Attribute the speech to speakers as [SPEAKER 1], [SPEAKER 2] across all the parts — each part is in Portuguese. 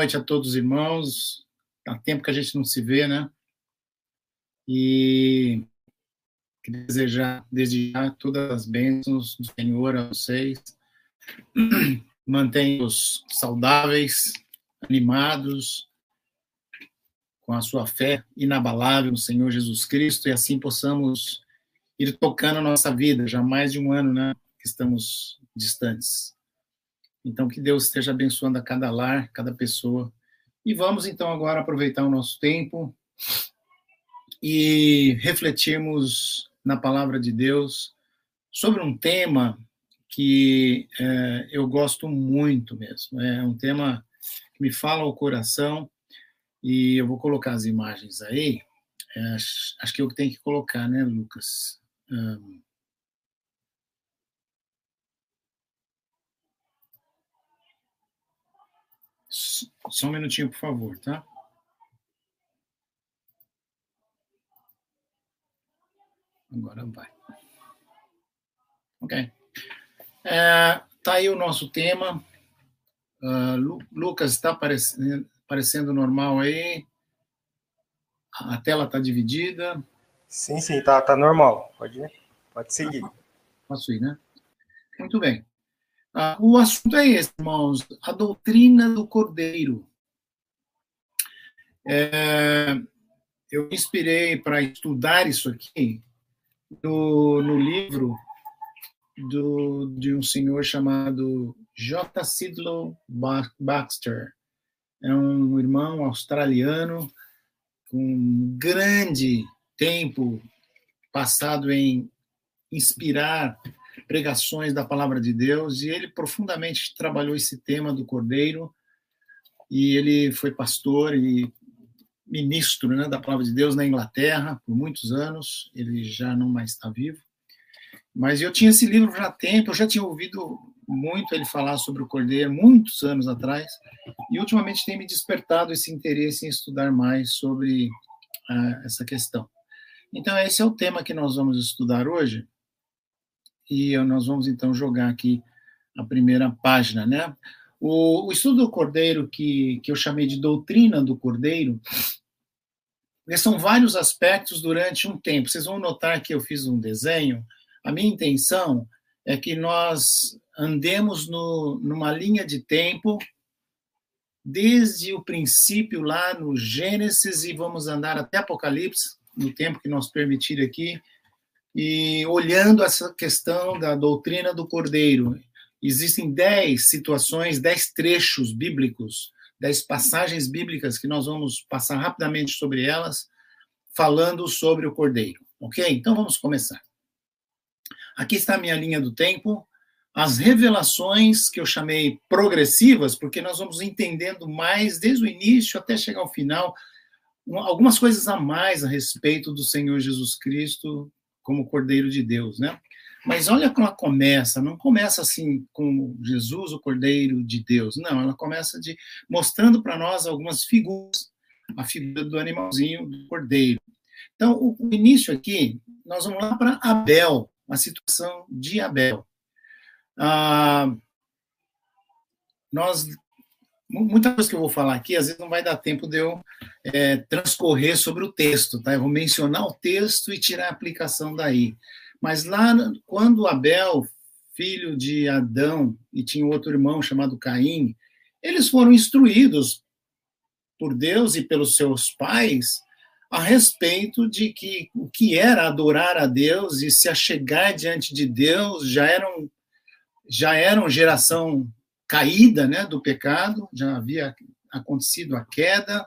[SPEAKER 1] noite a todos os irmãos. Há tempo que a gente não se vê, né? E desejar, desde já, todas as bênçãos do Senhor a vocês. Mantenham-os saudáveis, animados, com a sua fé inabalável no Senhor Jesus Cristo, e assim possamos ir tocando a nossa vida. Já mais de um ano, né? Que estamos distantes. Então, que Deus esteja abençoando a cada lar, cada pessoa. E vamos, então, agora aproveitar o nosso tempo e refletirmos na palavra de Deus sobre um tema que é, eu gosto muito mesmo. É um tema que me fala ao coração e eu vou colocar as imagens aí. É, acho, que eu tenho que colocar, né, Lucas? Um, Só um minutinho, por favor, tá? Agora vai. Ok. É, tá aí o nosso tema. Uh, Lu, Lucas, está aparecendo, aparecendo normal aí? A tela está dividida?
[SPEAKER 2] Sim, sim, tá, tá normal. Pode, pode seguir.
[SPEAKER 1] Posso ir, né? Muito bem. Ah, o assunto é esse, irmãos, a doutrina do cordeiro. É, eu me inspirei para estudar isso aqui no, no livro do, de um senhor chamado J. Sidlow Baxter. É um irmão australiano com grande tempo passado em inspirar pregações da palavra de Deus, e ele profundamente trabalhou esse tema do cordeiro, e ele foi pastor e ministro né, da palavra de Deus na Inglaterra por muitos anos, ele já não mais está vivo. Mas eu tinha esse livro já há tempo, eu já tinha ouvido muito ele falar sobre o cordeiro, muitos anos atrás, e ultimamente tem me despertado esse interesse em estudar mais sobre uh, essa questão. Então, esse é o tema que nós vamos estudar hoje, e nós vamos então jogar aqui a primeira página, né? O, o estudo do Cordeiro, que, que eu chamei de doutrina do Cordeiro, são vários aspectos durante um tempo. Vocês vão notar que eu fiz um desenho. A minha intenção é que nós andemos no, numa linha de tempo desde o princípio lá no Gênesis e vamos andar até Apocalipse, no tempo que nós permitir aqui, e olhando essa questão da doutrina do cordeiro, existem dez situações, dez trechos bíblicos, dez passagens bíblicas que nós vamos passar rapidamente sobre elas, falando sobre o cordeiro. Ok? Então vamos começar. Aqui está a minha linha do tempo, as revelações que eu chamei progressivas, porque nós vamos entendendo mais desde o início até chegar ao final, algumas coisas a mais a respeito do Senhor Jesus Cristo como Cordeiro de Deus, né? Mas olha como ela começa, não começa assim com Jesus, o Cordeiro de Deus, não, ela começa de mostrando para nós algumas figuras, a figura do animalzinho, do cordeiro. Então, o, início aqui, nós vamos lá para Abel, a situação de Abel. Ah, nós muita coisa que eu vou falar aqui, às vezes não vai dar tempo de eu é, transcorrer sobre o texto, tá? Eu vou mencionar o texto e tirar a aplicação daí. Mas lá, quando Abel, filho de Adão, e tinha outro irmão chamado Caim, eles foram instruídos por Deus e pelos seus pais a respeito de que o que era adorar a Deus e se achegar diante de Deus já eram já eram geração caída né, do pecado, já havia acontecido a queda,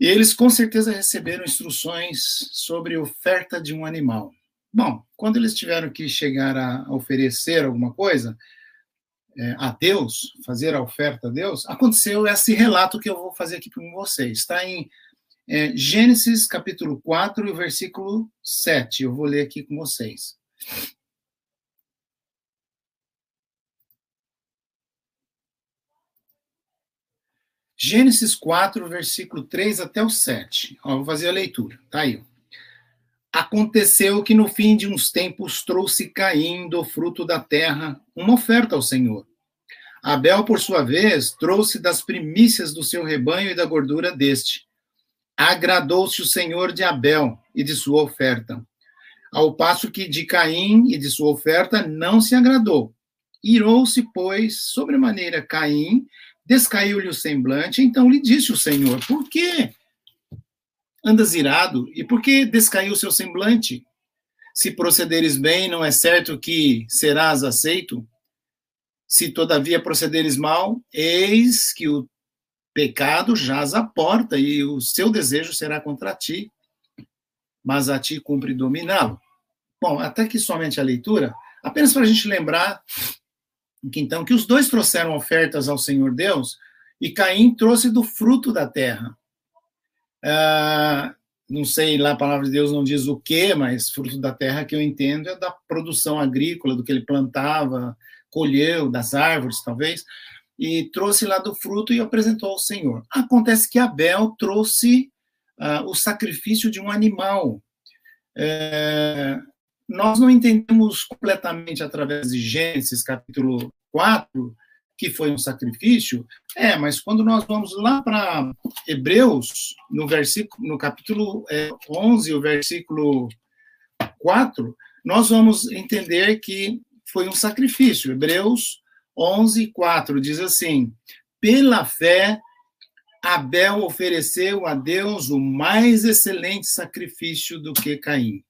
[SPEAKER 1] e eles com certeza receberam instruções sobre oferta de um animal. Bom, quando eles tiveram que chegar a oferecer alguma coisa é, a Deus, fazer a oferta a Deus, aconteceu esse relato que eu vou fazer aqui com vocês. Está em é, Gênesis capítulo 4, versículo 7. Eu vou ler aqui com vocês. Gênesis 4, versículo 3 até o 7. Ó, vou fazer a leitura. Tá aí. Aconteceu que no fim de uns tempos trouxe Caim do fruto da terra uma oferta ao Senhor. Abel, por sua vez, trouxe das primícias do seu rebanho e da gordura deste. Agradou-se o Senhor de Abel e de sua oferta, ao passo que de Caim e de sua oferta não se agradou. Irou-se, pois, sobremaneira Caim, descaiu-lhe o semblante, então lhe disse o Senhor: Por que andas irado? E por que descaiu o seu semblante? Se procederes bem, não é certo que serás aceito? Se todavia procederes mal, eis que o pecado jaz à porta e o seu desejo será contra ti, mas a ti cumpre dominá-lo. Bom, até que somente a leitura, apenas para a gente lembrar que então que os dois trouxeram ofertas ao Senhor Deus e Caim trouxe do fruto da terra. Ah, não sei lá a palavra de Deus não diz o que, mas fruto da terra que eu entendo é da produção agrícola, do que ele plantava, colheu das árvores, talvez, e trouxe lá do fruto e apresentou ao Senhor. Acontece que Abel trouxe uh, o sacrifício de um animal. É, nós não entendemos completamente através de Gênesis, capítulo 4, que foi um sacrifício, é, mas quando nós vamos lá para Hebreus, no versículo, no capítulo é, 11, o versículo 4, nós vamos entender que foi um sacrifício. Hebreus 11, 4 diz assim: pela fé, Abel ofereceu a Deus o mais excelente sacrifício do que Caim,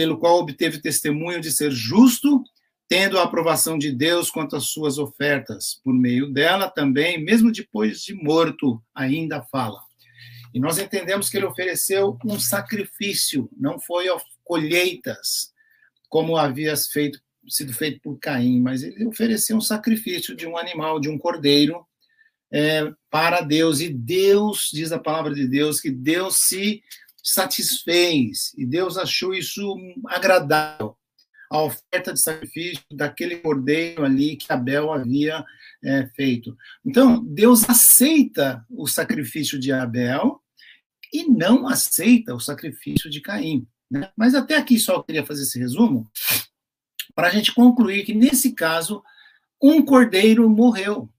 [SPEAKER 1] pelo qual obteve testemunho de ser justo, tendo a aprovação de Deus quanto às suas ofertas. Por meio dela também, mesmo depois de morto, ainda fala. E nós entendemos que ele ofereceu um sacrifício, não foi colheitas, como havia feito sido feito por Caim, mas ele ofereceu um sacrifício de um animal, de um cordeiro, é, para Deus. E Deus, diz a palavra de Deus, que Deus se satisfez, e Deus achou isso agradável. A oferta de sacrifício daquele cordeiro ali que Abel havia é, feito. Então, Deus aceita o sacrifício de Abel e não aceita o sacrifício de Caim. Né? Mas até aqui só queria fazer esse resumo para a gente concluir que, nesse caso, um cordeiro morreu.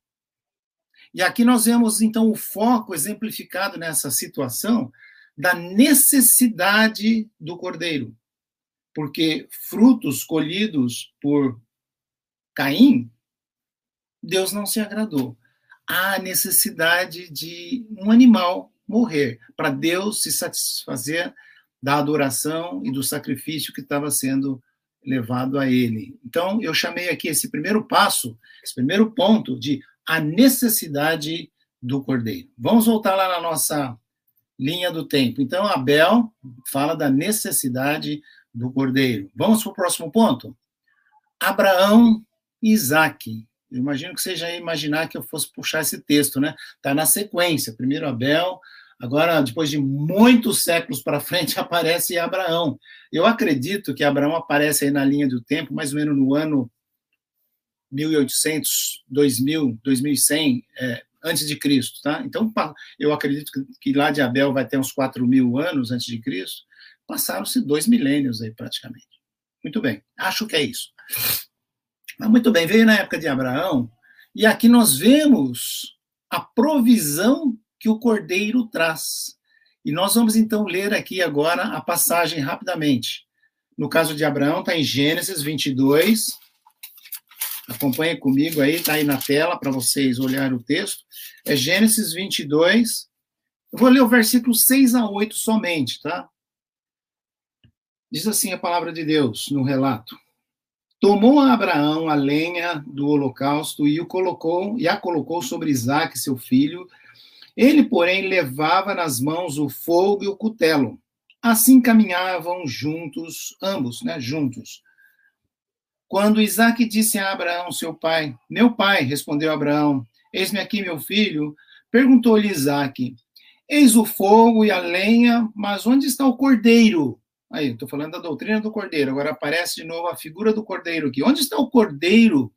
[SPEAKER 1] E aqui nós vemos, então, o foco exemplificado nessa situação da necessidade do cordeiro. Porque frutos colhidos por Caim, Deus não se agradou. Há necessidade de um animal morrer, para Deus se satisfazer da adoração e do sacrifício que estava sendo levado a ele. Então, eu chamei aqui esse primeiro passo, esse primeiro ponto de a necessidade do cordeiro. Vamos voltar lá na nossa linha do tempo. Então, Abel fala da necessidade do cordeiro. Vamos para o próximo ponto? Abraão e Isaac. Eu imagino que você já ia imaginar que eu fosse puxar esse texto, né? Está na sequência. Primeiro Abel, Agora, depois de muitos séculos para frente, aparece Abraão. Eu acredito que Abraão aparece aí na linha do tempo, mais ou menos no ano 1800, 2000, 2100, é, antes de Cristo, tá? Então, eu acredito que, lá de Abel vai ter uns 4 mil anos antes de Cristo. Passaram-se dois milênios aí, praticamente. Muito bem, acho que é isso. Mas muito bem, veio na época de Abraão, e aqui nós vemos a provisão que o cordeiro traz. E nós vamos então ler aqui agora a passagem rapidamente. No caso de Abraão, está em Gênesis 22. Acompanhe comigo aí, está aí na tela para vocês olharem o texto. É Gênesis 22. Eu vou ler o versículo 6 a 8 somente, tá? Diz assim a palavra de Deus no relato. Tomou Abraão a lenha do holocausto e o colocou e a colocou sobre Isaque, seu filho, ele, porém, levava nas mãos o fogo e o cutelo. Assim caminhavam juntos, ambos, né, juntos. Quando Isaac disse a Abraão, seu pai, meu pai, respondeu Abraão, eis-me aqui, meu filho, perguntou-lhe Isaac, eis o fogo e a lenha, mas onde está o cordeiro? Aí, estou falando da doutrina do cordeiro, agora aparece de novo a figura do cordeiro aqui. Onde está o cordeiro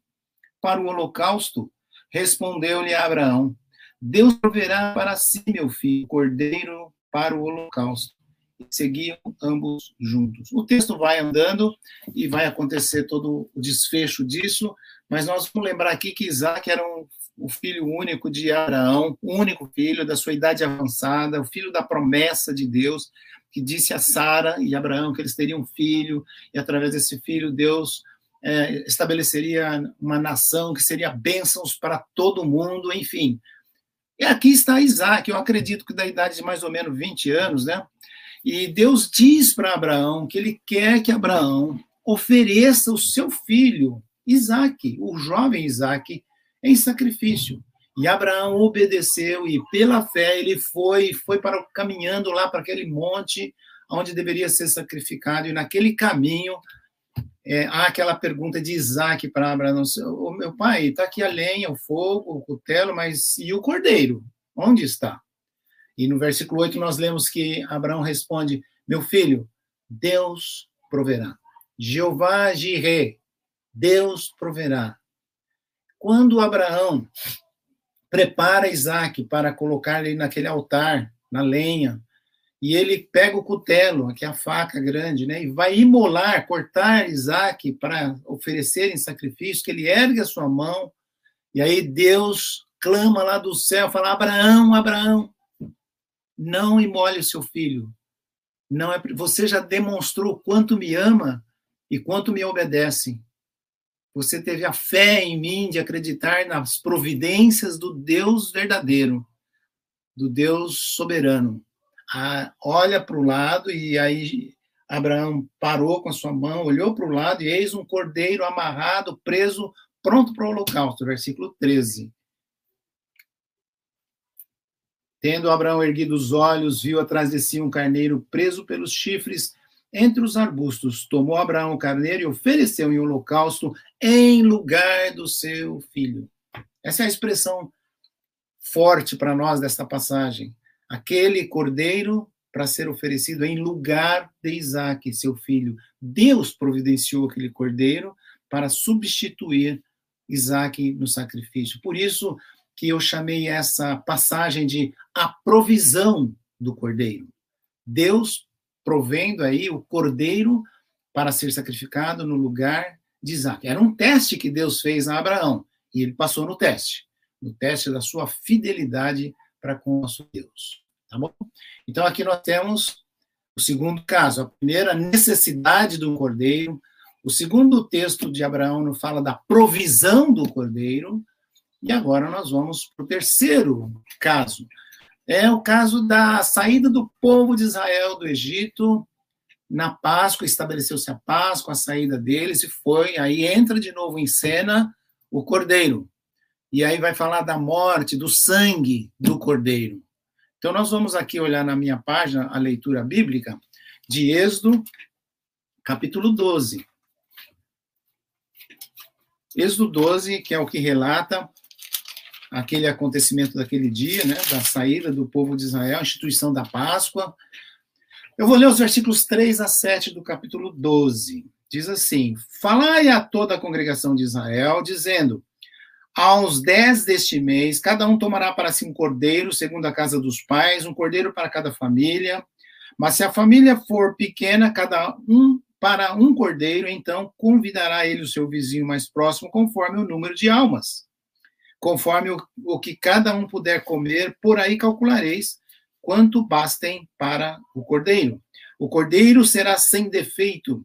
[SPEAKER 1] para o holocausto? Respondeu-lhe Abraão, Deus proverá para si, meu filho, cordeiro para o holocausto. E seguiam ambos juntos. O texto vai andando e vai acontecer todo o desfecho disso, mas nós vamos lembrar aqui que Isaac era um o filho único de Abraão, o único filho da sua idade avançada, o filho da promessa de Deus, que disse a Sara e Abraão que eles teriam um filho, e através desse filho Deus é, estabeleceria uma nação que seria bênçãos para todo mundo, enfim. E aqui está Isaac, eu acredito que da idade de mais ou menos 20 anos, né? E Deus diz para Abraão que ele quer que Abraão ofereça o seu filho, Isaac, o jovem Isaac, em sacrifício. E Abraão obedeceu e pela fé ele foi, foi para caminhando lá para aquele monte onde deveria ser sacrificado e naquele caminho é, há aquela pergunta de Isaac para Abraão: o meu pai, está aqui a lenha, o fogo, o cutelo, mas e o cordeiro? Onde está? E no versículo 8 nós lemos que Abraão responde: Meu filho, Deus proverá. Jeová Jireh, Deus proverá. Quando Abraão prepara Isaac para colocar ele naquele altar, na lenha, e ele pega o cutelo, que é a faca grande, né, e vai imolar, cortar Isaac para oferecer em sacrifício, que ele ergue a sua mão, e aí Deus clama lá do céu, fala: Abraão, Abraão, não imole o seu filho. Não é, você já demonstrou quanto me ama e quanto me obedece. Você teve a fé em mim de acreditar nas providências do Deus verdadeiro, do Deus soberano. Ah, olha para o lado e aí Abraão parou com a sua mão, olhou para o lado e eis um cordeiro amarrado, preso, pronto para o holocausto. Versículo 13. Tendo Abraão erguido os olhos, viu atrás de si um carneiro preso pelos chifres entre os arbustos. Tomou Abraão o carneiro e ofereceu em holocausto em lugar do seu filho. Essa é a expressão forte para nós desta passagem. Aquele cordeiro para ser oferecido em lugar de Isaac, seu filho. Deus providenciou aquele cordeiro para substituir Isaac no sacrifício. Por isso, que eu chamei essa passagem de a provisão do cordeiro. Deus provendo aí o cordeiro para ser sacrificado no lugar de Isaac. Era um teste que Deus fez a Abraão e ele passou no teste, no teste da sua fidelidade para com o nosso Deus. Tá bom? Então aqui nós temos o segundo caso, a primeira necessidade do cordeiro. O segundo texto de Abraão fala da provisão do cordeiro. E agora nós vamos para o terceiro caso. É o caso da saída do povo de Israel do Egito. Na Páscoa, estabeleceu-se a Páscoa, a saída deles, e foi. Aí entra de novo em cena o cordeiro. E aí vai falar da morte, do sangue do cordeiro. Então, nós vamos aqui olhar na minha página a leitura bíblica de Êxodo, capítulo 12. Êxodo 12, que é o que relata aquele acontecimento daquele dia, né, da saída do povo de Israel, a instituição da Páscoa. Eu vou ler os versículos 3 a 7 do capítulo 12. Diz assim: Falai a toda a congregação de Israel, dizendo: Aos dez deste mês, cada um tomará para si um cordeiro, segundo a casa dos pais, um cordeiro para cada família. Mas se a família for pequena, cada um para um cordeiro, então convidará ele o seu vizinho mais próximo, conforme o número de almas conforme o, o que cada um puder comer, por aí calculareis quanto bastem para o cordeiro. O cordeiro será sem defeito,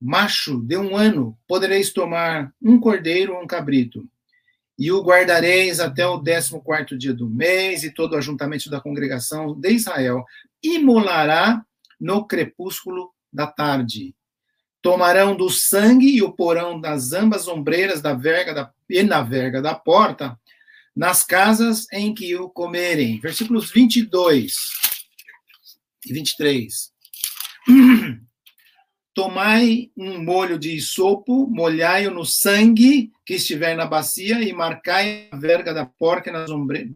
[SPEAKER 1] macho de um ano, podereis tomar um cordeiro ou um cabrito, e o guardareis até o décimo quarto dia do mês, e todo o ajuntamento da congregação de Israel imolará no crepúsculo da tarde. Tomarão do sangue e o porão das ambas ombreiras da verga da e na verga da porta, nas casas em que o comerem. Versículos 22 e 23. Tomai um molho de sopo, molhai-o no sangue que estiver na bacia e marcai a verga da porta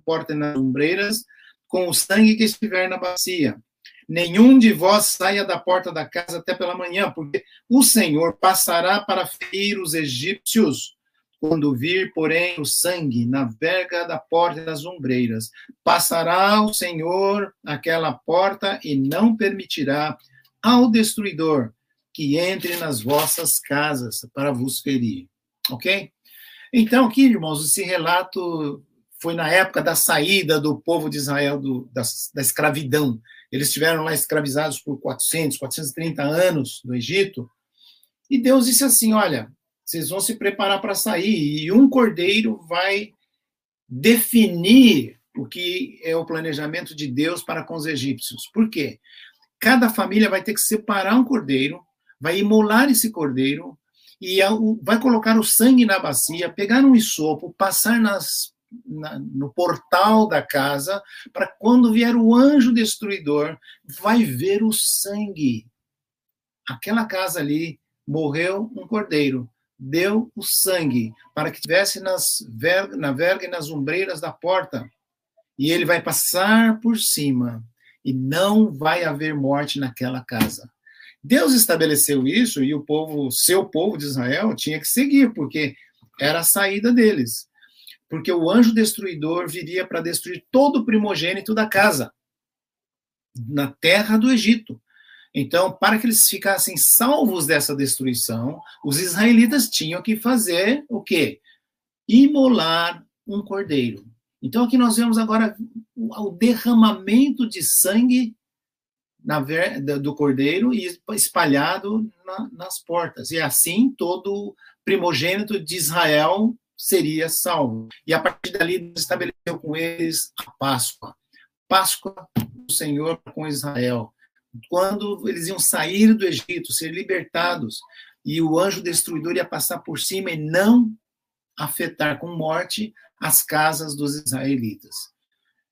[SPEAKER 1] porta nas ombreiras com o sangue que estiver na bacia. Nenhum de vós saia da porta da casa até pela manhã, porque o Senhor passará para ferir os egípcios quando vir, porém, o sangue na verga da porta das ombreiras, passará o Senhor aquela porta e não permitirá ao destruidor que entre nas vossas casas para vos ferir. Ok? Então, aqui, irmãos, esse relato foi na época da saída do povo de Israel do, da, da escravidão. Eles estiveram lá escravizados por 400, 430 anos no Egito. E Deus disse assim: Olha, vocês vão se preparar para sair, e um cordeiro vai definir o que é o planejamento de Deus para com os egípcios. Por quê? Cada família vai ter que separar um cordeiro, vai imolar esse cordeiro, e vai colocar o sangue na bacia, pegar um isopo, passar nas, na, no portal da casa, para quando vier o anjo destruidor, vai ver o sangue. Aquela casa ali morreu um cordeiro, deu o sangue para que tivesse nas na verga e nas ombreiras da porta. E ele vai passar por cima e não vai haver morte naquela casa. Deus estabeleceu isso e o povo, seu povo de Israel, tinha que seguir, porque era a saída deles. Porque o anjo destruidor viria para destruir todo o primogênito da casa, na terra do Egito. Então, para que eles ficassem salvos dessa destruição, os israelitas tinham que fazer o quê? Imolar um cordeiro. Então, aqui nós vemos agora o derramamento de sangue do cordeiro e espalhado na, nas portas. E assim todo primogênito de Israel seria salvo. E a partir dali estabeleceu com eles a Páscoa. Páscoa do Senhor com Israel. Quando eles iam sair do Egito, ser libertados, e o anjo destruidor ia passar por cima e não afetar com morte as casas dos israelitas.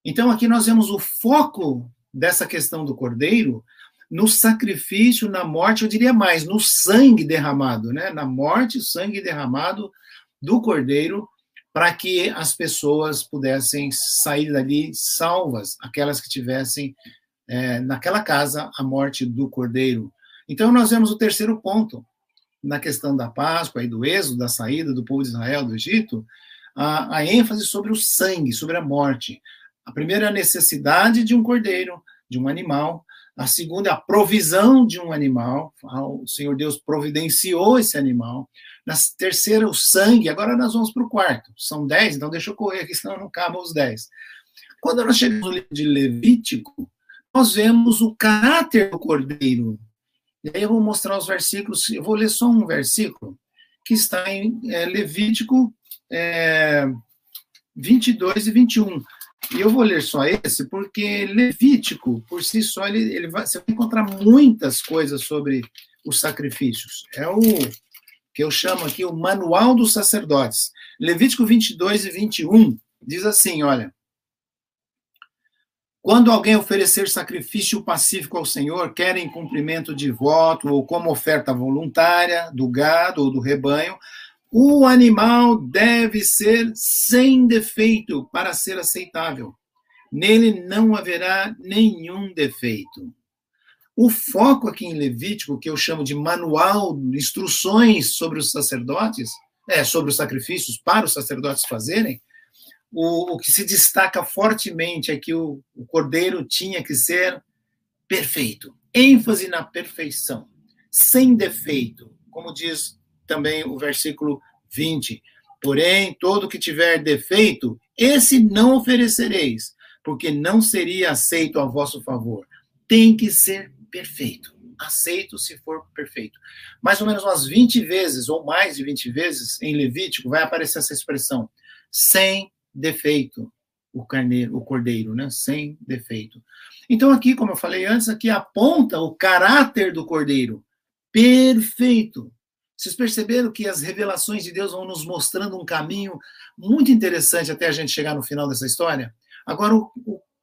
[SPEAKER 1] Então aqui nós vemos o foco dessa questão do cordeiro no sacrifício, na morte, eu diria mais, no sangue derramado, né? Na morte, sangue derramado do cordeiro, para que as pessoas pudessem sair dali salvas, aquelas que tivessem é, naquela casa a morte do cordeiro. Então, nós vemos o terceiro ponto na questão da Páscoa e do êxodo, da saída do povo de Israel do Egito, a, a ênfase sobre o sangue, sobre a morte. A primeira é a necessidade de um cordeiro, de um animal. A segunda é a provisão de um animal. O Senhor Deus providenciou esse animal. Na terceira, o sangue. Agora nós vamos para o quarto. São dez, então deixa eu correr aqui, senão não cabem os dez. Quando nós chegamos no livro de Levítico, nós vemos o caráter do cordeiro. E aí eu vou mostrar os versículos. Eu vou ler só um versículo que está em é, Levítico é, 22 e 21. E eu vou ler só esse, porque Levítico, por si só, ele, ele vai, você vai encontrar muitas coisas sobre os sacrifícios. É o que eu chamo aqui o Manual dos Sacerdotes. Levítico 22 e 21 diz assim: olha. Quando alguém oferecer sacrifício pacífico ao Senhor, quer em cumprimento de voto ou como oferta voluntária do gado ou do rebanho, o animal deve ser sem defeito para ser aceitável. Nele não haverá nenhum defeito. O foco aqui em Levítico, que eu chamo de manual, instruções sobre os sacerdotes, é, sobre os sacrifícios para os sacerdotes fazerem, o, o que se destaca fortemente é que o, o cordeiro tinha que ser perfeito, ênfase na perfeição, sem defeito, como diz também o versículo 20. Porém, todo que tiver defeito, esse não oferecereis, porque não seria aceito a vosso favor. Tem que ser perfeito. Aceito se for perfeito. Mais ou menos umas 20 vezes, ou mais de 20 vezes, em Levítico, vai aparecer essa expressão: sem defeito. O carneiro, o cordeiro, né? Sem defeito. Então, aqui, como eu falei antes, aqui aponta o caráter do cordeiro. Perfeito. Vocês perceberam que as revelações de Deus vão nos mostrando um caminho muito interessante até a gente chegar no final dessa história? Agora, o,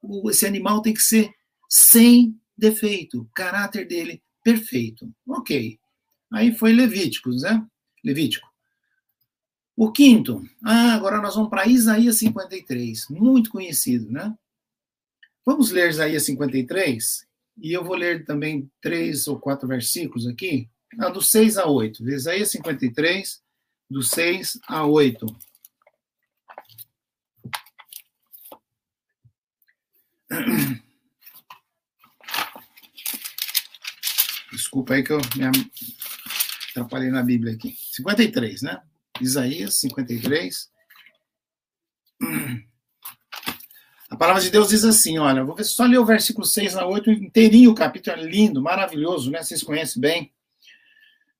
[SPEAKER 1] o, esse animal tem que ser sem defeito, caráter dele perfeito. Ok. Aí foi Levíticos, né? Levítico. O quinto, ah, agora nós vamos para Isaías 53, muito conhecido, né? Vamos ler Isaías 53, e eu vou ler também três ou quatro versículos aqui, não, do 6 a 8. Isaías 53, do 6 a 8. Desculpa aí que eu me atrapalhei na Bíblia aqui. 53, né? Isaías 53. A palavra de Deus diz assim, olha, vou só ler o versículo 6 a 8 inteirinho, o capítulo é lindo, maravilhoso, né? Vocês conhecem bem.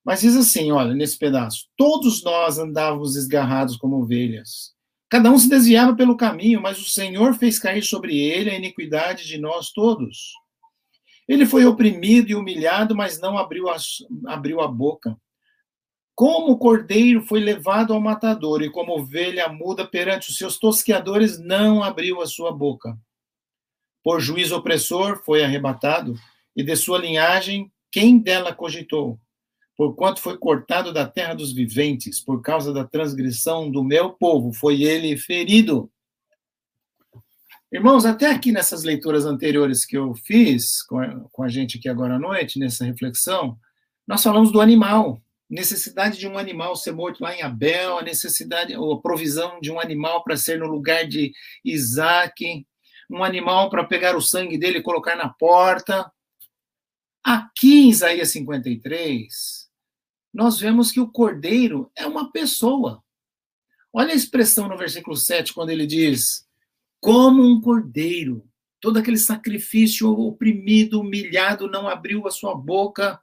[SPEAKER 1] Mas diz assim, olha, nesse pedaço: Todos nós andávamos esgarrados como ovelhas. Cada um se desviava pelo caminho, mas o Senhor fez cair sobre ele a iniquidade de nós todos. Ele foi oprimido e humilhado, mas não abriu a, abriu a boca. Como o cordeiro foi levado ao matador, e como ovelha muda perante os seus tosqueadores, não abriu a sua boca. Por juízo opressor foi arrebatado, e de sua linhagem, quem dela cogitou? Porquanto foi cortado da terra dos viventes, por causa da transgressão do meu povo, foi ele ferido. Irmãos, até aqui nessas leituras anteriores que eu fiz com a, com a gente aqui agora à noite, nessa reflexão, nós falamos do animal necessidade de um animal ser morto lá em Abel, a necessidade ou a provisão de um animal para ser no lugar de Isaac, um animal para pegar o sangue dele e colocar na porta. Aqui em Isaías 53, nós vemos que o cordeiro é uma pessoa. Olha a expressão no versículo 7, quando ele diz: como um cordeiro, todo aquele sacrifício oprimido, humilhado, não abriu a sua boca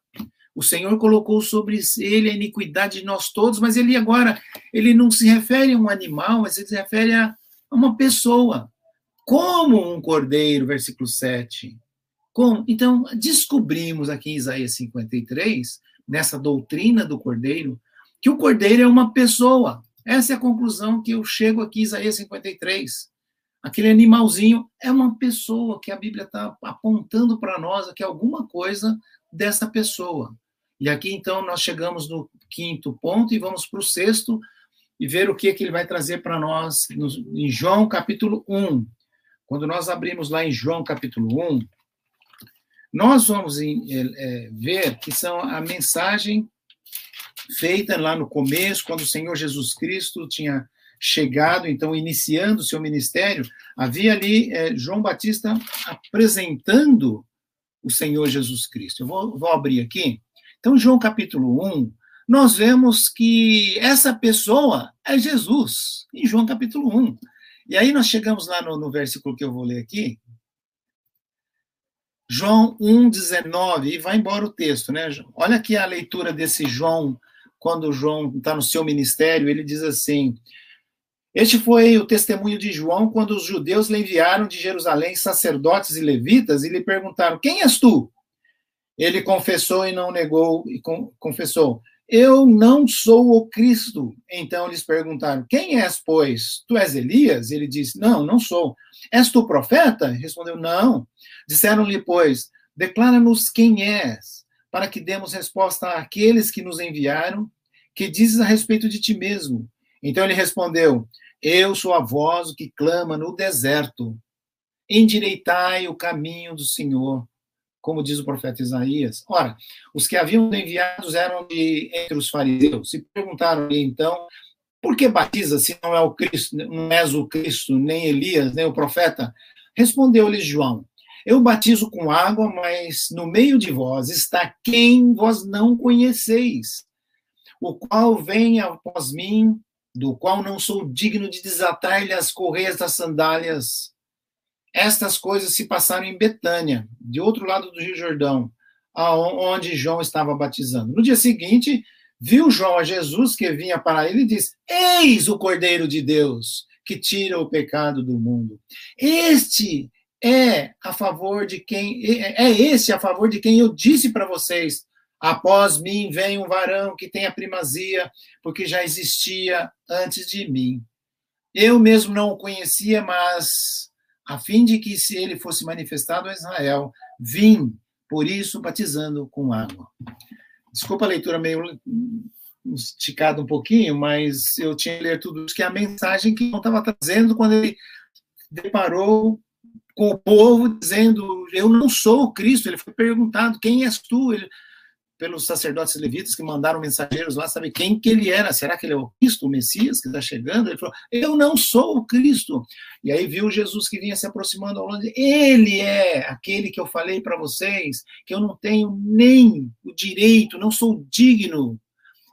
[SPEAKER 1] o Senhor colocou sobre ele a iniquidade de nós todos, mas ele agora, ele não se refere a um animal, mas ele se refere a uma pessoa. Como um cordeiro, versículo 7. Como? Então, descobrimos aqui em Isaías 53, nessa doutrina do cordeiro, que o cordeiro é uma pessoa. Essa é a conclusão que eu chego aqui em Isaías 53. Aquele animalzinho é uma pessoa que a Bíblia está apontando para nós que é alguma coisa dessa pessoa. E aqui, então, nós chegamos no quinto ponto e vamos para o sexto e ver o que, é que ele vai trazer para nós em João capítulo 1. Quando nós abrimos lá em João capítulo 1, nós vamos em, é, ver que são a mensagem feita lá no começo, quando o Senhor Jesus Cristo tinha chegado, então, iniciando o seu ministério, havia ali é, João Batista apresentando o Senhor Jesus Cristo. Eu vou, vou abrir aqui. Então, João capítulo 1, nós vemos que essa pessoa é Jesus, em João capítulo 1. E aí nós chegamos lá no, no versículo que eu vou ler aqui. João 1, 19, e vai embora o texto, né? Olha aqui a leitura desse João, quando João está no seu ministério, ele diz assim: Este foi o testemunho de João quando os judeus lhe enviaram de Jerusalém sacerdotes e levitas e lhe perguntaram: Quem és tu? Ele confessou e não negou, e confessou: Eu não sou o Cristo. Então eles perguntaram: Quem és, pois? Tu és Elias? Ele disse: Não, não sou. És tu profeta? Respondeu: Não. Disseram-lhe, pois: Declara-nos quem és, para que demos resposta àqueles que nos enviaram. Que dizes a respeito de ti mesmo? Então ele respondeu: Eu sou a voz que clama no deserto. Endireitai o caminho do Senhor como diz o profeta Isaías. Ora, os que haviam enviados eram de entre os fariseus. E perguntaram então, por que batiza se não é o Cristo, não és o Cristo, nem Elias, nem o profeta? Respondeu-lhes João: Eu batizo com água, mas no meio de vós está quem vós não conheceis, o qual vem após mim, do qual não sou digno de desatar-lhe as correias das sandálias. Estas coisas se passaram em Betânia, de outro lado do Rio Jordão, onde João estava batizando. No dia seguinte, viu João a Jesus que vinha para ele e disse: Eis o Cordeiro de Deus que tira o pecado do mundo. Este é a favor de quem é, é esse a favor de quem eu disse para vocês: após mim vem um varão que tem a primazia, porque já existia antes de mim. Eu mesmo não o conhecia, mas a fim de que se ele fosse manifestado a Israel, vim, por isso, batizando com água. Desculpa a leitura meio esticada um pouquinho, mas eu tinha que ler tudo isso, que é a mensagem que eu estava trazendo quando ele deparou com o povo dizendo, eu não sou o Cristo, ele foi perguntado, quem és tu? Ele, pelos sacerdotes levitas que mandaram mensageiros lá saber quem que ele era. Será que ele é o Cristo, o Messias que está chegando? Ele falou: Eu não sou o Cristo. E aí viu Jesus que vinha se aproximando ao longe. Ele é aquele que eu falei para vocês, que eu não tenho nem o direito, não sou digno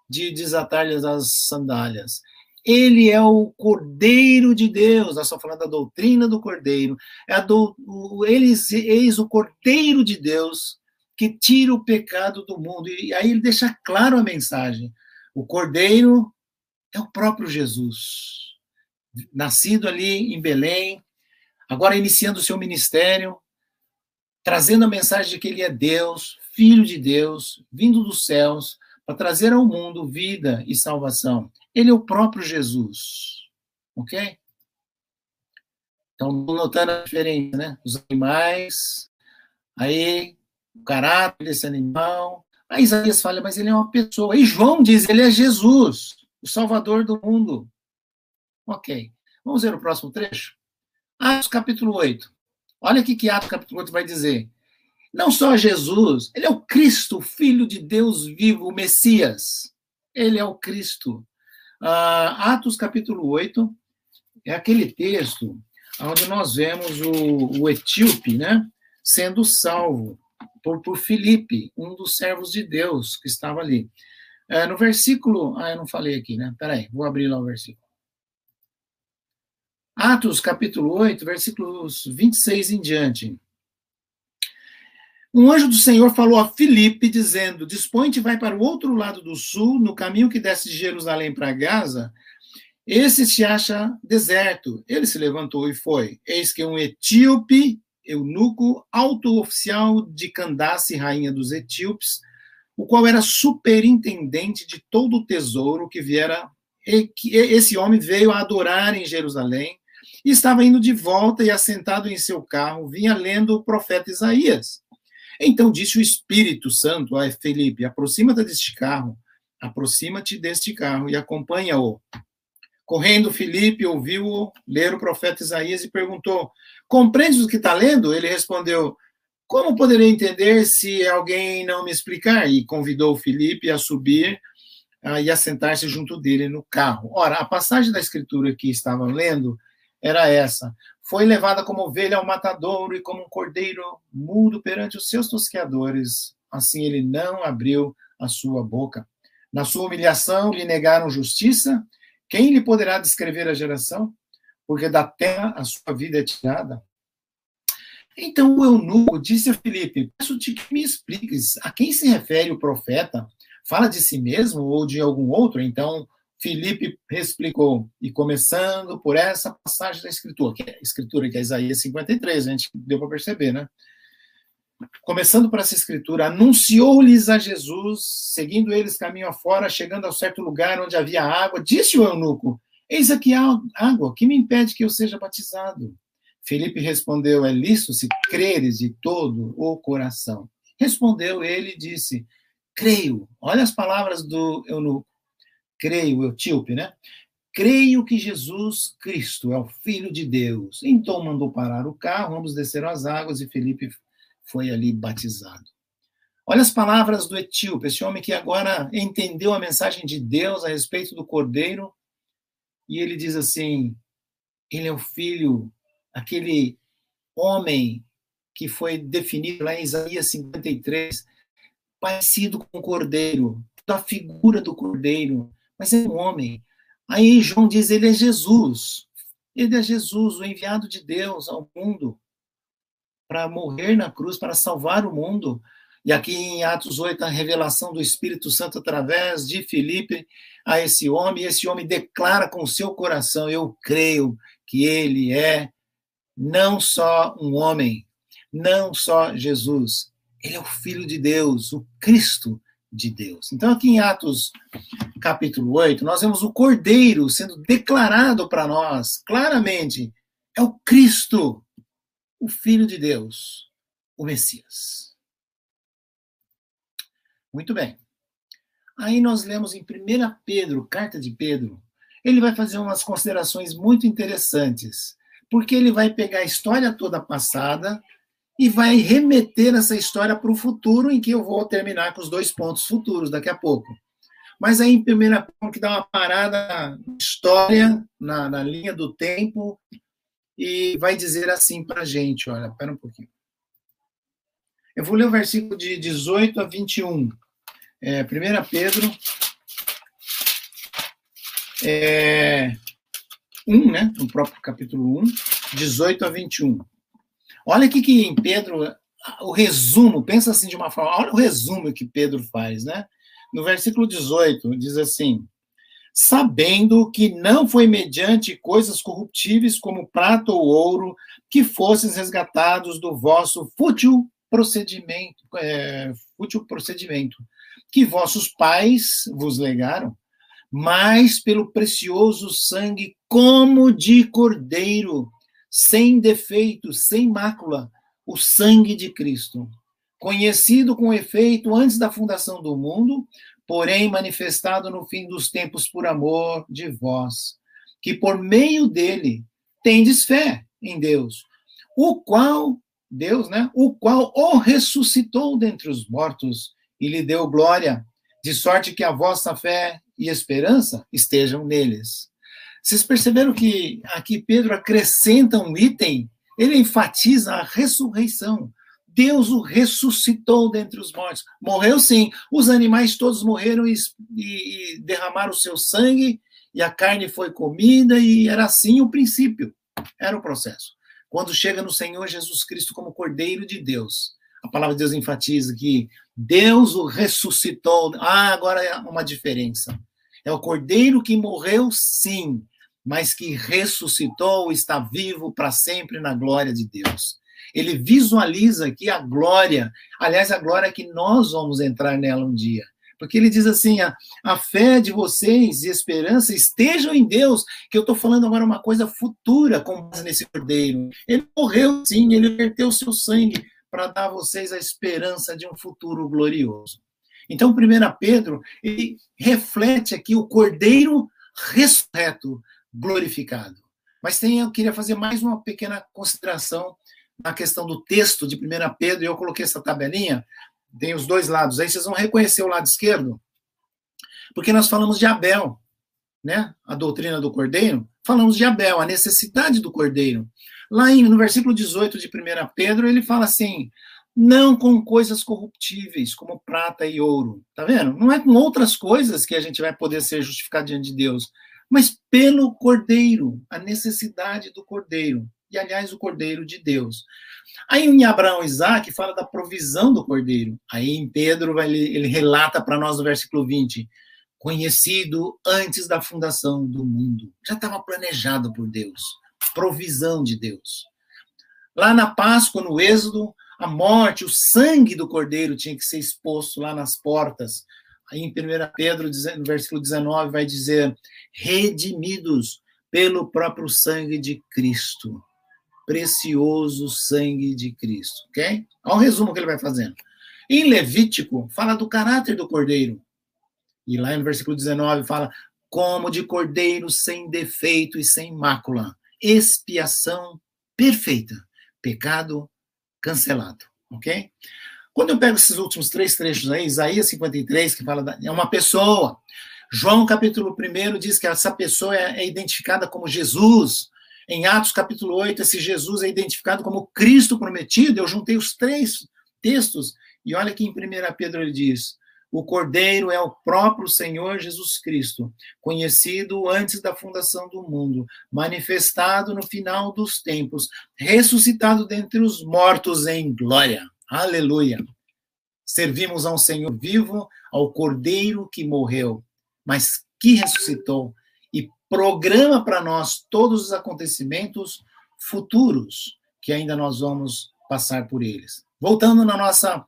[SPEAKER 1] de desatar-lhes as sandálias. Ele é o Cordeiro de Deus. Nós estamos falando da doutrina do Cordeiro. É do, o, eles, eis o Cordeiro de Deus que tira o pecado do mundo. E aí ele deixa claro a mensagem. O Cordeiro é o próprio Jesus, nascido ali em Belém, agora iniciando o seu ministério, trazendo a mensagem de que ele é Deus, filho de Deus, vindo dos céus, para trazer ao mundo vida e salvação. Ele é o próprio Jesus. Ok? Então, notando a diferença, né? Os animais, aí, o caráter desse animal. Aí Isaías fala, mas ele é uma pessoa. E João diz, ele é Jesus, o Salvador do mundo. Ok. Vamos ver o próximo trecho? Atos capítulo 8. Olha o que Atos capítulo 8 vai dizer. Não só Jesus, ele é o Cristo, Filho de Deus vivo, o Messias. Ele é o Cristo. Uh, Atos capítulo 8 é aquele texto onde nós vemos o, o etíope né, sendo salvo por, por Filipe, um dos servos de Deus que estava ali. Uh, no versículo. Ah, eu não falei aqui, né? Peraí, vou abrir lá o versículo. Atos capítulo 8, versículos 26 em diante. Um anjo do Senhor falou a Filipe, dizendo: Dispõe-te, vai para o outro lado do sul, no caminho que desce de Jerusalém para Gaza. Esse se acha deserto. Ele se levantou e foi. Eis que um etíope, eunuco, alto oficial de Candace, rainha dos etíopes, o qual era superintendente de todo o tesouro que viera. Esse homem veio a adorar em Jerusalém e estava indo de volta e assentado em seu carro, vinha lendo o profeta Isaías. Então disse o Espírito Santo a Felipe: aproxima-te deste carro, aproxima-te deste carro e acompanha-o. Correndo, Felipe ouviu-o ler o profeta Isaías e perguntou: Compreendes o que está lendo? Ele respondeu: Como poderei entender se alguém não me explicar? E convidou Felipe a subir uh, e a sentar-se junto dele no carro. Ora, a passagem da escritura que estava lendo era essa: foi levada como ovelha ao matadouro e como um cordeiro mudo perante os seus tosqueadores. Assim ele não abriu a sua boca. Na sua humilhação lhe negaram justiça. Quem lhe poderá descrever a geração? Porque da terra a sua vida é tirada. Então o eunuco disse a Filipe: Peço-te que me expliques a quem se refere o profeta. Fala de si mesmo ou de algum outro? Então Filipe explicou, e começando por essa passagem da Escritura, que é Escritura que é Isaías 53, a gente deu para perceber, né? Começando por essa Escritura, anunciou-lhes a Jesus, seguindo eles caminho afora, chegando a certo lugar onde havia água, disse o eunuco: Eis aqui a água, que me impede que eu seja batizado? Felipe respondeu: É lícito se creres de todo o coração. Respondeu ele e disse: Creio. Olha as palavras do eunuco creio, etíope, né? Creio que Jesus Cristo é o Filho de Deus. Então mandou parar o carro, ambos desceram as águas e Felipe foi ali batizado. Olha as palavras do etíope, esse homem que agora entendeu a mensagem de Deus a respeito do cordeiro, e ele diz assim: ele é o filho, aquele homem que foi definido lá em Isaías 53, parecido com o cordeiro, da figura do cordeiro, mas é um homem. Aí João diz: ele é Jesus. Ele é Jesus, o enviado de Deus ao mundo para morrer na cruz, para salvar o mundo. E aqui em Atos 8, a revelação do Espírito Santo através de Filipe a esse homem, e esse homem declara com o seu coração: Eu creio que ele é não só um homem, não só Jesus, ele é o Filho de Deus, o Cristo de Deus. Então, aqui em Atos capítulo 8, nós vemos o Cordeiro sendo declarado para nós claramente: é o Cristo, o Filho de Deus, o Messias. Muito bem. Aí nós lemos em 1 Pedro, carta de Pedro, ele vai fazer umas considerações muito interessantes, porque ele vai pegar a história toda passada e vai remeter essa história para o futuro, em que eu vou terminar com os dois pontos futuros daqui a pouco. Mas aí, em primeira que dá uma parada na história, na, na linha do tempo, e vai dizer assim para a gente: olha, espera um pouquinho. Eu vou ler o versículo de 18 a 21. É, 1 Pedro, é, 1, né? No próprio capítulo 1, 18 a 21. Olha aqui que em Pedro, o resumo, pensa assim de uma forma, olha o resumo que Pedro faz, né? No versículo 18, diz assim: sabendo que não foi mediante coisas corruptíveis como prata ou ouro que fosses resgatados do vosso fútil procedimento, é, fútil procedimento, que vossos pais vos legaram, mas pelo precioso sangue como de cordeiro, sem defeito, sem mácula, o sangue de Cristo, conhecido com efeito antes da fundação do mundo, porém manifestado no fim dos tempos por amor de vós, que por meio dele tendes fé em Deus, o qual, Deus, né? O qual o ressuscitou dentre os mortos e lhe deu glória, de sorte que a vossa fé e esperança estejam neles. Vocês perceberam que aqui Pedro acrescenta um item, ele enfatiza a ressurreição. Deus o ressuscitou dentre os mortos. Morreu sim. Os animais todos morreram e, e, e derramaram o seu sangue, e a carne foi comida, e era assim o princípio. Era o processo. Quando chega no Senhor Jesus Cristo como Cordeiro de Deus, a palavra de Deus enfatiza que Deus o ressuscitou. Ah, agora é uma diferença. É o Cordeiro que morreu, sim, mas que ressuscitou, está vivo para sempre na glória de Deus ele visualiza aqui a glória, aliás, a glória que nós vamos entrar nela um dia. Porque ele diz assim: a, a fé de vocês e esperança estejam em Deus, que eu estou falando agora uma coisa futura com base nesse cordeiro. Ele morreu sim, ele verteu o seu sangue para dar a vocês a esperança de um futuro glorioso. Então, 1 Pedro, ele reflete aqui o cordeiro ressurreto, glorificado. Mas tem, eu queria fazer mais uma pequena consideração na questão do texto de 1 Pedro, e eu coloquei essa tabelinha, tem os dois lados. Aí vocês vão reconhecer o lado esquerdo, porque nós falamos de Abel, né? A doutrina do cordeiro. Falamos de Abel, a necessidade do cordeiro. Lá no versículo 18 de 1 Pedro, ele fala assim: não com coisas corruptíveis, como prata e ouro. Tá vendo? Não é com outras coisas que a gente vai poder ser justificado diante de Deus, mas pelo cordeiro, a necessidade do cordeiro e, aliás, o Cordeiro de Deus. Aí em Abraão Isaac fala da provisão do Cordeiro. Aí em Pedro ele, ele relata para nós no versículo 20, conhecido antes da fundação do mundo. Já estava planejado por Deus. Provisão de Deus. Lá na Páscoa, no Êxodo, a morte, o sangue do Cordeiro tinha que ser exposto lá nas portas. Aí em 1 Pedro, no versículo 19, vai dizer: redimidos pelo próprio sangue de Cristo precioso sangue de Cristo, ok? Olha o resumo que ele vai fazendo. Em Levítico, fala do caráter do cordeiro. E lá no versículo 19 fala: como de cordeiro sem defeito e sem mácula, expiação perfeita, pecado cancelado, ok? Quando eu pego esses últimos três trechos aí, Isaías 53, que fala, da, é uma pessoa. João capítulo 1 diz que essa pessoa é, é identificada como Jesus. Em Atos capítulo 8, esse Jesus é identificado como Cristo prometido. Eu juntei os três textos e olha que em 1 Pedro ele diz: o Cordeiro é o próprio Senhor Jesus Cristo, conhecido antes da fundação do mundo, manifestado no final dos tempos, ressuscitado dentre os mortos em glória. Aleluia. Servimos a um Senhor vivo, ao Cordeiro que morreu, mas que ressuscitou programa para nós todos os acontecimentos futuros que ainda nós vamos passar por eles. Voltando na nossa,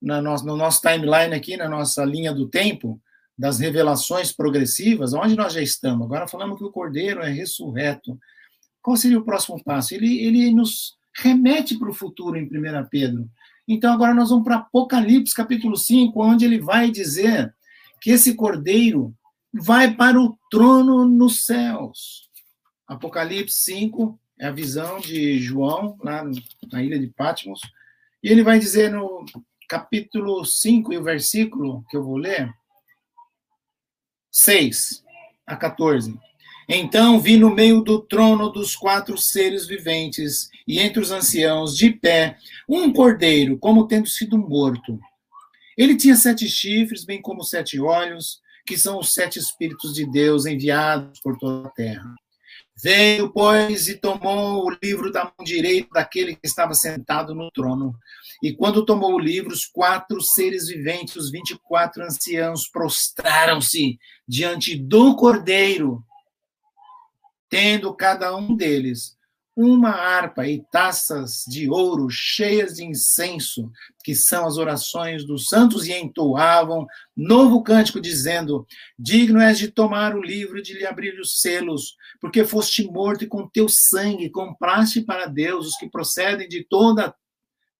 [SPEAKER 1] na no, no nosso timeline aqui, na nossa linha do tempo, das revelações progressivas, onde nós já estamos? Agora falamos que o Cordeiro é ressurreto. Qual seria o próximo passo? Ele, ele nos remete para o futuro em 1 Pedro. Então agora nós vamos para Apocalipse capítulo 5, onde ele vai dizer que esse Cordeiro vai para o trono nos céus. Apocalipse 5 é a visão de João, lá na ilha de Patmos. E ele vai dizer no capítulo 5 e o versículo que eu vou ler, 6 a 14. Então vi no meio do trono dos quatro seres viventes e entre os anciãos, de pé, um cordeiro, como tendo sido morto. Ele tinha sete chifres, bem como sete olhos que são os sete Espíritos de Deus enviados por toda a terra. Veio, pois, e tomou o livro da mão direita daquele que estava sentado no trono. E quando tomou o livro, os quatro seres viventes, os vinte e quatro anciãos, prostraram-se diante do cordeiro, tendo cada um deles uma harpa e taças de ouro cheias de incenso, que são as orações dos santos, e entoavam novo cântico, dizendo: Digno és de tomar o livro e de lhe abrir os selos, porque foste morto e com teu sangue compraste para Deus os que procedem de toda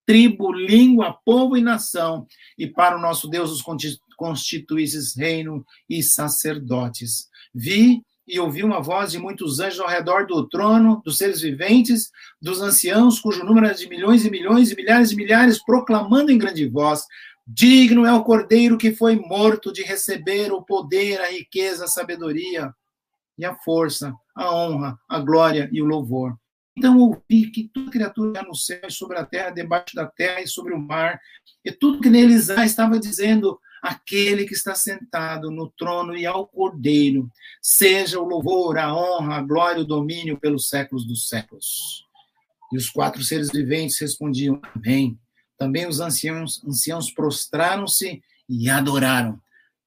[SPEAKER 1] tribo, língua, povo e nação, e para o nosso Deus os constituísses reino e sacerdotes. Vi e ouvi uma voz de muitos anjos ao redor do trono, dos seres viventes, dos anciãos, cujo número é de milhões e milhões e milhares e milhares, proclamando em grande voz: Digno é o cordeiro que foi morto de receber o poder, a riqueza, a sabedoria e a força, a honra, a glória e o louvor. Então ouvi que toda criatura no céu e sobre a terra, debaixo da terra e sobre o mar, e tudo que neles há estava dizendo: aquele que está sentado no trono e ao Cordeiro, seja o louvor, a honra, a glória, o domínio pelos séculos dos séculos. E os quatro seres viventes respondiam: Amém. Também os anciãos, anciãos prostraram-se e adoraram.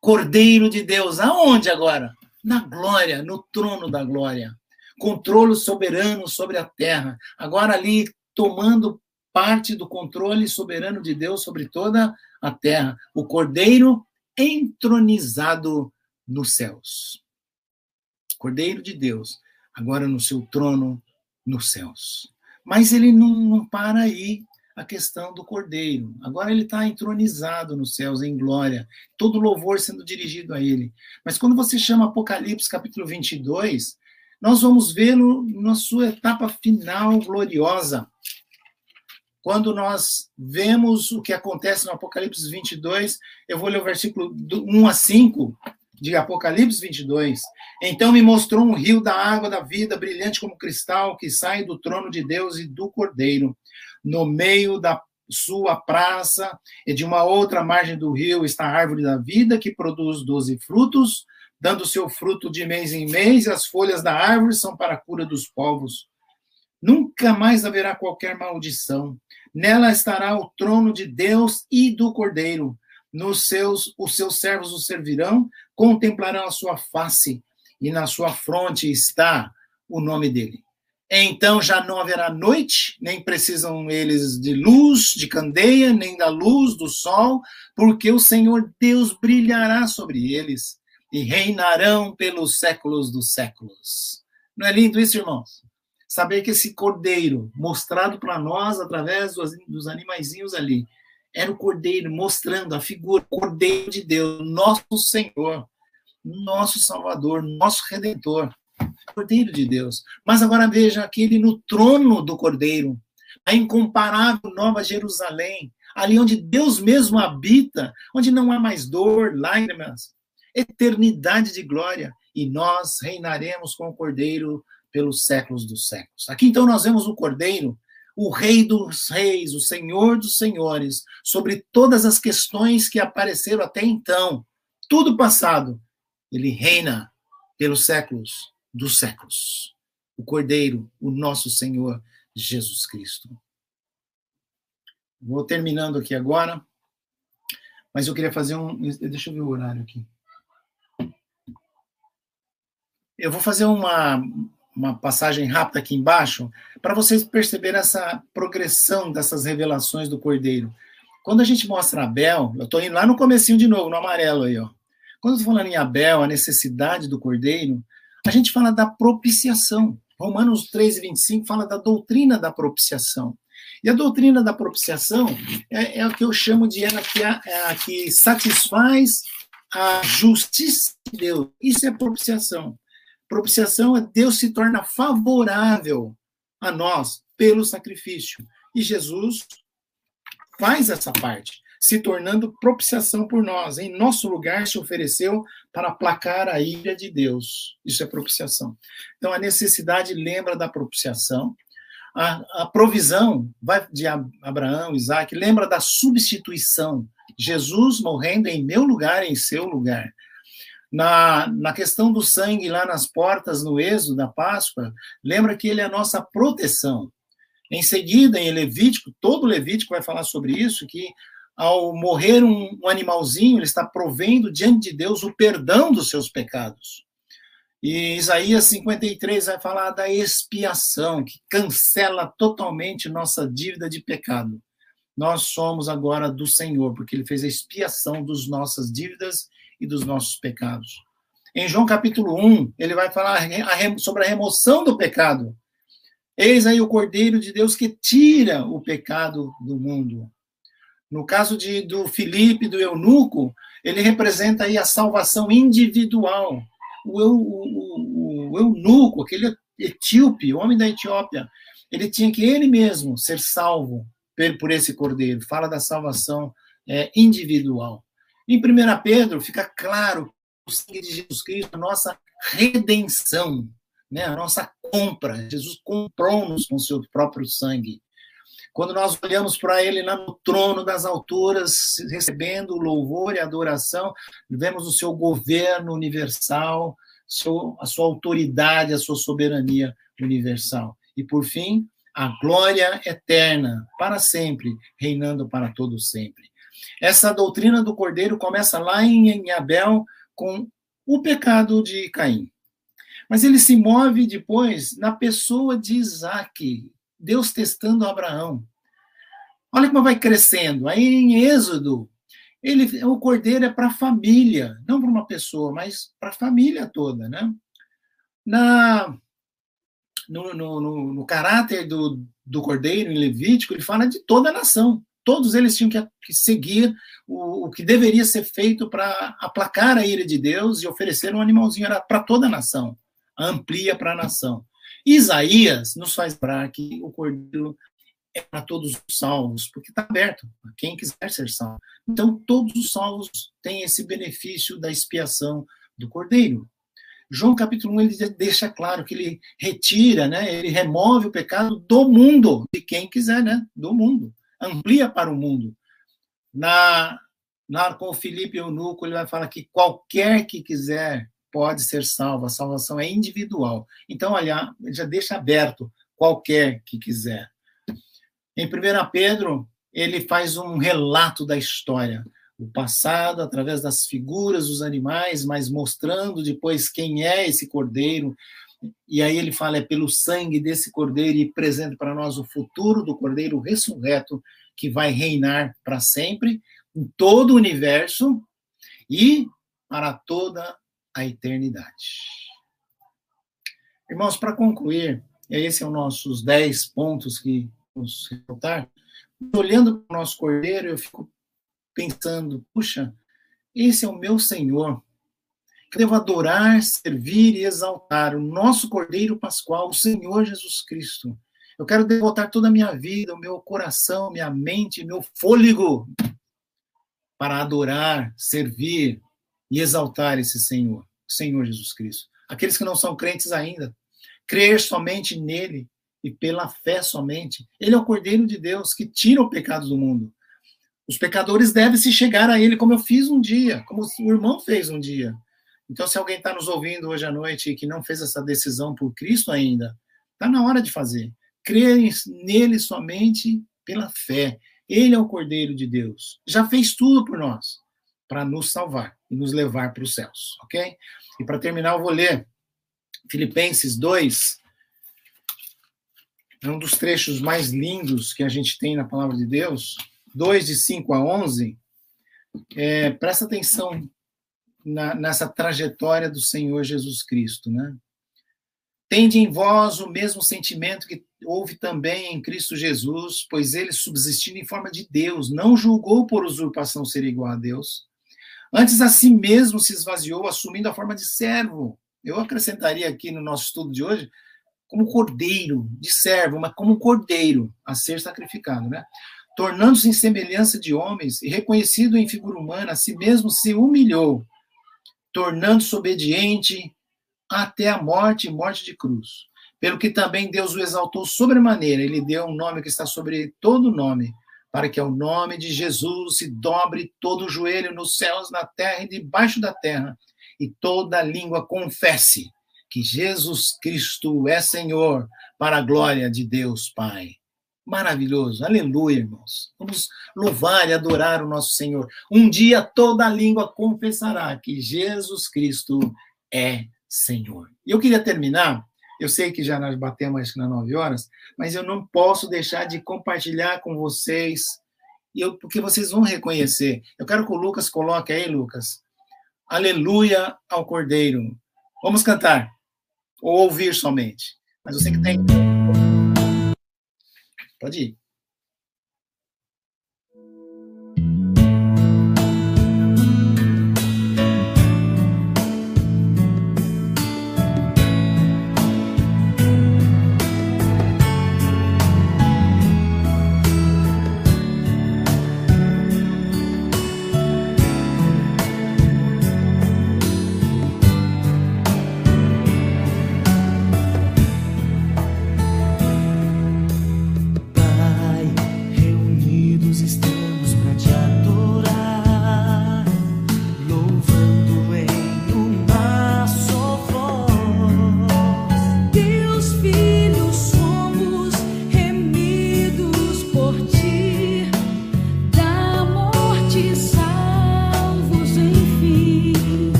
[SPEAKER 1] Cordeiro de Deus, aonde agora? Na glória, no trono da glória. Controle soberano sobre a terra. Agora ali tomando parte do controle soberano de Deus sobre toda a terra, o Cordeiro entronizado nos céus. Cordeiro de Deus, agora no seu trono nos céus. Mas ele não, não para aí a questão do Cordeiro. Agora ele está entronizado nos céus, em glória, todo louvor sendo dirigido a ele. Mas quando você chama Apocalipse capítulo 22, nós vamos vê-lo na sua etapa final gloriosa. Quando nós vemos o que acontece no Apocalipse 22, eu vou ler o versículo 1 a 5 de Apocalipse 22. Então me mostrou um rio da água da vida, brilhante como cristal, que sai do trono de Deus e do Cordeiro. No meio da sua praça e de uma outra margem do rio está a árvore da vida, que produz doze frutos, dando seu fruto de mês em mês, e as folhas da árvore são para a cura dos povos. Nunca mais haverá qualquer maldição. Nela estará o trono de Deus e do Cordeiro. Nos seus, os seus servos o servirão, contemplarão a sua face, e na sua fronte está o nome dele. Então já não haverá noite, nem precisam eles de luz, de candeia, nem da luz do sol, porque o Senhor Deus brilhará sobre eles e reinarão pelos séculos dos séculos. Não é lindo isso, irmãos? Saber que esse cordeiro, mostrado para nós através dos, dos animaizinhos ali, era o cordeiro mostrando a figura, o cordeiro de Deus, nosso Senhor, nosso Salvador, nosso Redentor, cordeiro de Deus. Mas agora veja aquele no trono do cordeiro, a incomparável Nova Jerusalém, ali onde Deus mesmo habita, onde não há mais dor, lágrimas, eternidade de glória, e nós reinaremos com o cordeiro pelos séculos dos séculos. Aqui então nós vemos o Cordeiro, o Rei dos Reis, o Senhor dos Senhores, sobre todas as questões que apareceram até então, tudo passado. Ele reina pelos séculos dos séculos. O Cordeiro, o nosso Senhor Jesus Cristo. Vou terminando aqui agora, mas eu queria fazer um. Deixa eu ver o horário aqui. Eu vou fazer uma, uma passagem rápida aqui embaixo, para vocês perceberem essa progressão dessas revelações do Cordeiro. Quando a gente mostra Abel, eu estou indo lá no comecinho de novo, no amarelo aí, ó. Quando estou falando em Abel, a necessidade do Cordeiro, a gente fala da propiciação. Romanos 3 e 25 fala da doutrina da propiciação. E a doutrina da propiciação é, é o que eu chamo de ela que, é, é a que satisfaz a justiça de Deus. Isso é propiciação. Propiciação é Deus se torna favorável a nós pelo sacrifício. E Jesus faz essa parte, se tornando propiciação por nós. Em nosso lugar se ofereceu para aplacar a ira de Deus. Isso é propiciação. Então a necessidade lembra da propiciação. A, a provisão vai de Abraão, Isaac, lembra da substituição. Jesus morrendo em meu lugar, em seu lugar. Na, na questão do sangue lá nas portas no êxodo da Páscoa, lembra que ele é a nossa proteção. Em seguida, em Levítico, todo Levítico vai falar sobre isso, que ao morrer um, um animalzinho, ele está provendo diante de Deus o perdão dos seus pecados. E Isaías 53 vai falar da expiação, que cancela totalmente nossa dívida de pecado. Nós somos agora do Senhor, porque ele fez a expiação das nossas dívidas e dos nossos pecados. Em João capítulo 1, ele vai falar sobre a remoção do pecado. Eis aí o Cordeiro de Deus que tira o pecado do mundo. No caso de, do Filipe, do eunuco, ele representa aí a salvação individual. O, o, o, o eunuco, aquele etíope, o homem da Etiópia, ele tinha que ele mesmo ser salvo por esse cordeiro. Fala da salvação é, individual. Em 1 Pedro, fica claro o sangue de Jesus Cristo, a nossa redenção, né? a nossa compra. Jesus comprou-nos com seu próprio sangue. Quando nós olhamos para ele lá no trono das alturas, recebendo louvor e adoração, vemos o seu governo universal, a sua autoridade, a sua soberania universal. E, por fim, a glória eterna, para sempre, reinando para todo sempre. Essa doutrina do Cordeiro começa lá em Abel com o pecado de Caim. Mas ele se move depois na pessoa de Isaac, Deus testando Abraão. Olha como vai crescendo. Aí em Êxodo, ele, o cordeiro é para a família, não para uma pessoa, mas para a família toda, né? Na, no, no, no, no caráter do, do cordeiro em Levítico, ele fala de toda a nação. Todos eles tinham que, seguir o, o, que deveria ser feito para aplacar a ira de Deus e oferecer um animalzinho para toda a nação, amplia para a nação. Isaías nos faz lembrar que o cordeiro é para todos os salvos, porque está aberto a quem quiser ser salvo. Então, todos os salvos têm esse benefício da expiação do cordeiro. João capítulo 1 ele deixa claro que ele retira, né, ele remove o pecado do mundo, de quem quiser, né, do mundo amplia para o mundo. Na, na com o Filipe Eunuco, ele vai falar que qualquer que quiser pode ser salvo, a salvação é individual. Então, olha, já deixa aberto qualquer que quiser. Em 1 Pedro, ele faz um relato da história, o passado através das figuras dos animais, mas mostrando depois quem é esse cordeiro, e aí ele fala: é pelo sangue desse cordeiro e presente para nós o futuro do cordeiro ressurreto que vai reinar para sempre em todo o universo e para toda a eternidade. Irmãos, para concluir, esses são nossos dez pontos que vamos ressaltar. Olhando para o nosso cordeiro, eu fico pensando: puxa, esse é o meu Senhor devo adorar, servir e exaltar o nosso Cordeiro Pascual, o Senhor Jesus Cristo. Eu quero devotar toda a minha vida, o meu coração, minha mente, meu fôlego para adorar, servir e exaltar esse Senhor, o Senhor Jesus Cristo. Aqueles que não são crentes ainda, crer somente nele e pela fé somente. Ele é o Cordeiro de Deus que tira o pecado do mundo. Os pecadores devem se chegar a ele, como eu fiz um dia, como o irmão fez um dia. Então, se alguém está nos ouvindo hoje à noite e que não fez essa decisão por Cristo ainda, está na hora de fazer. Crer nele somente pela fé. Ele é o Cordeiro de Deus. Já fez tudo por nós para nos salvar e nos levar para os céus, ok? E para terminar, eu vou ler Filipenses 2. É um dos trechos mais lindos que a gente tem na palavra de Deus. 2, de 5 a 11. É, presta atenção na, nessa trajetória do Senhor Jesus Cristo, né? Tende em vós o mesmo sentimento que houve também em Cristo Jesus, pois ele, subsistindo em forma de Deus, não julgou por usurpação ser igual a Deus. Antes a si mesmo se esvaziou, assumindo a forma de servo. Eu acrescentaria aqui no nosso estudo de hoje, como cordeiro, de servo, mas como cordeiro a ser sacrificado, né? Tornando-se em semelhança de homens e reconhecido em figura humana, a si mesmo se humilhou, tornando-se obediente até a morte e morte de cruz. Pelo que também Deus o exaltou sobremaneira, ele deu um nome que está sobre todo nome, para que ao nome de Jesus se dobre todo o joelho nos céus, na terra e debaixo da terra, e toda língua confesse que Jesus Cristo é Senhor, para a glória de Deus Pai. Maravilhoso, aleluia, irmãos. Vamos louvar e adorar o nosso Senhor. Um dia toda língua confessará que Jesus Cristo é Senhor. E eu queria terminar, eu sei que já nós batemos que nas nove horas, mas eu não posso deixar de compartilhar com vocês, eu, porque vocês vão reconhecer. Eu quero que o Lucas coloque aí, Lucas. Aleluia ao Cordeiro. Vamos cantar, ou ouvir somente. Mas você que tem. Pode ir.